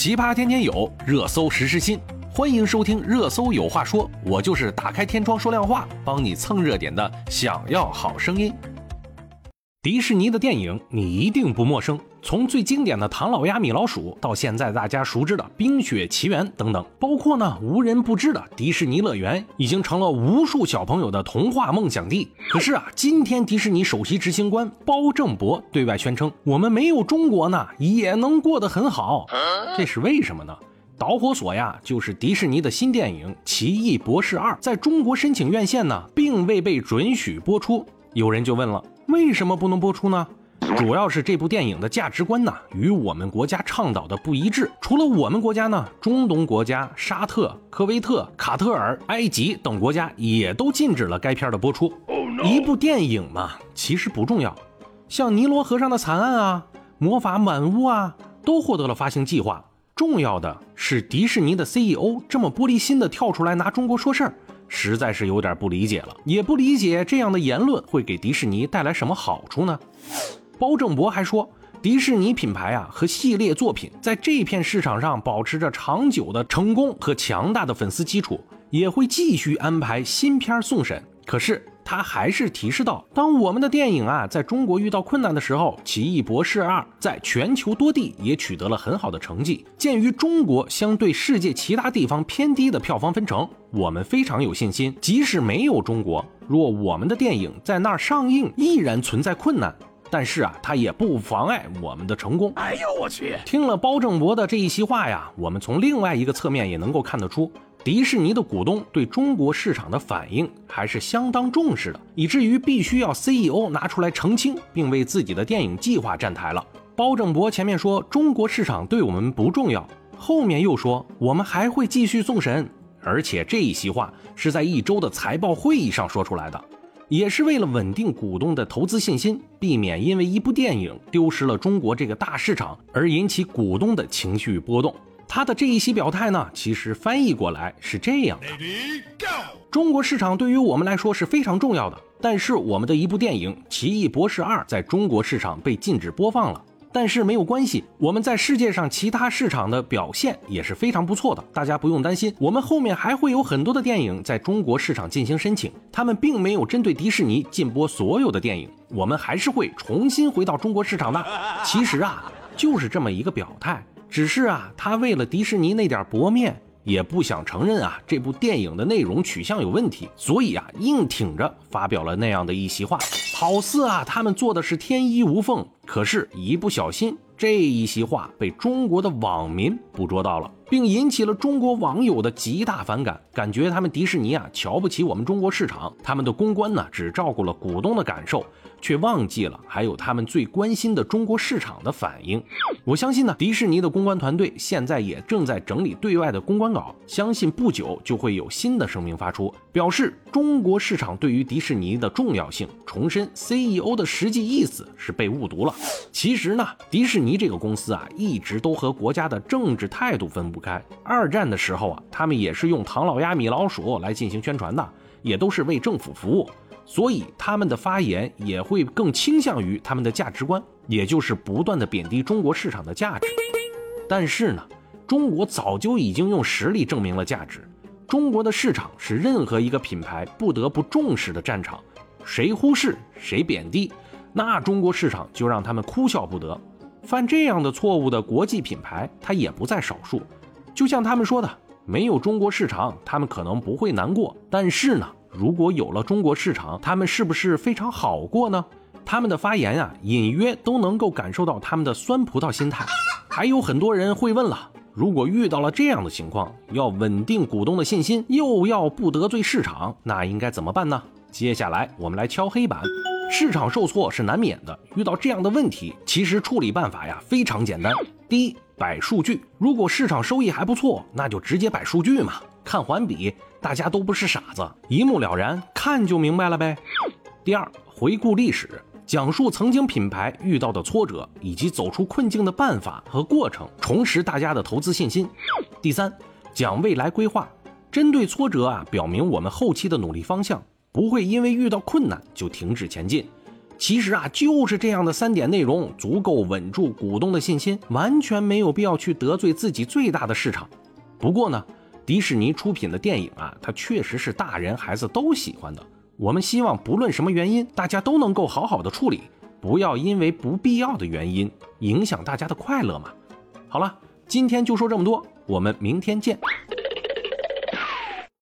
奇葩天天有，热搜时时新。欢迎收听《热搜有话说》，我就是打开天窗说亮话，帮你蹭热点的。想要好声音。迪士尼的电影你一定不陌生，从最经典的《唐老鸭、米老鼠》到现在大家熟知的《冰雪奇缘》等等，包括呢无人不知的迪士尼乐园，已经成了无数小朋友的童话梦想地。可是啊，今天迪士尼首席执行官包正博对外宣称，我们没有中国呢也能过得很好，这是为什么呢？导火索呀，就是迪士尼的新电影《奇异博士二》在中国申请院线呢，并未被准许播出。有人就问了，为什么不能播出呢？主要是这部电影的价值观呢，与我们国家倡导的不一致。除了我们国家呢，中东国家沙特、科威特、卡特尔、埃及等国家也都禁止了该片的播出。一部电影嘛，其实不重要，像尼罗河上的惨案啊、魔法满屋啊，都获得了发行计划。重要的是，迪士尼的 CEO 这么玻璃心的跳出来拿中国说事儿，实在是有点不理解了。也不理解这样的言论会给迪士尼带来什么好处呢？包正博还说，迪士尼品牌啊和系列作品在这片市场上保持着长久的成功和强大的粉丝基础，也会继续安排新片送审。可是。他还是提示到，当我们的电影啊在中国遇到困难的时候，《奇异博士二》在全球多地也取得了很好的成绩。鉴于中国相对世界其他地方偏低的票房分成，我们非常有信心，即使没有中国，若我们的电影在那儿上映，依然存在困难，但是啊，它也不妨碍我们的成功。哎呦我去！听了包正博的这一席话呀，我们从另外一个侧面也能够看得出。迪士尼的股东对中国市场的反应还是相当重视的，以至于必须要 CEO 拿出来澄清，并为自己的电影计划站台了。包正博前面说中国市场对我们不重要，后面又说我们还会继续送审，而且这一席话是在一周的财报会议上说出来的，也是为了稳定股东的投资信心，避免因为一部电影丢失了中国这个大市场而引起股东的情绪波动。他的这一席表态呢，其实翻译过来是这样的：中国市场对于我们来说是非常重要的，但是我们的一部电影《奇异博士二》在中国市场被禁止播放了。但是没有关系，我们在世界上其他市场的表现也是非常不错的，大家不用担心。我们后面还会有很多的电影在中国市场进行申请，他们并没有针对迪士尼禁播所有的电影，我们还是会重新回到中国市场的。其实啊，就是这么一个表态。只是啊，他为了迪士尼那点薄面，也不想承认啊这部电影的内容取向有问题，所以啊硬挺着发表了那样的一席话，好似啊他们做的是天衣无缝。可是，一不小心，这一席话被中国的网民捕捉到了。并引起了中国网友的极大反感，感觉他们迪士尼啊瞧不起我们中国市场，他们的公关呢只照顾了股东的感受，却忘记了还有他们最关心的中国市场的反应。我相信呢，迪士尼的公关团队现在也正在整理对外的公关稿，相信不久就会有新的声明发出，表示中国市场对于迪士尼的重要性，重申 CEO 的实际意思是被误读了。其实呢，迪士尼这个公司啊，一直都和国家的政治态度分不。开。二战的时候啊，他们也是用唐老鸭、米老鼠来进行宣传的，也都是为政府服务，所以他们的发言也会更倾向于他们的价值观，也就是不断的贬低中国市场的价值。但是呢，中国早就已经用实力证明了价值，中国的市场是任何一个品牌不得不重视的战场，谁忽视谁贬低，那中国市场就让他们哭笑不得。犯这样的错误的国际品牌，它也不在少数。就像他们说的，没有中国市场，他们可能不会难过。但是呢，如果有了中国市场，他们是不是非常好过呢？他们的发言啊，隐约都能够感受到他们的酸葡萄心态。还有很多人会问了，如果遇到了这样的情况，要稳定股东的信心，又要不得罪市场，那应该怎么办呢？接下来我们来敲黑板。市场受挫是难免的，遇到这样的问题，其实处理办法呀非常简单。第一，摆数据。如果市场收益还不错，那就直接摆数据嘛，看环比，大家都不是傻子，一目了然，看就明白了呗。第二，回顾历史，讲述曾经品牌遇到的挫折以及走出困境的办法和过程，重拾大家的投资信心。第三，讲未来规划，针对挫折啊，表明我们后期的努力方向。不会因为遇到困难就停止前进。其实啊，就是这样的三点内容足够稳住股东的信心，完全没有必要去得罪自己最大的市场。不过呢，迪士尼出品的电影啊，它确实是大人孩子都喜欢的。我们希望不论什么原因，大家都能够好好的处理，不要因为不必要的原因影响大家的快乐嘛。好了，今天就说这么多，我们明天见。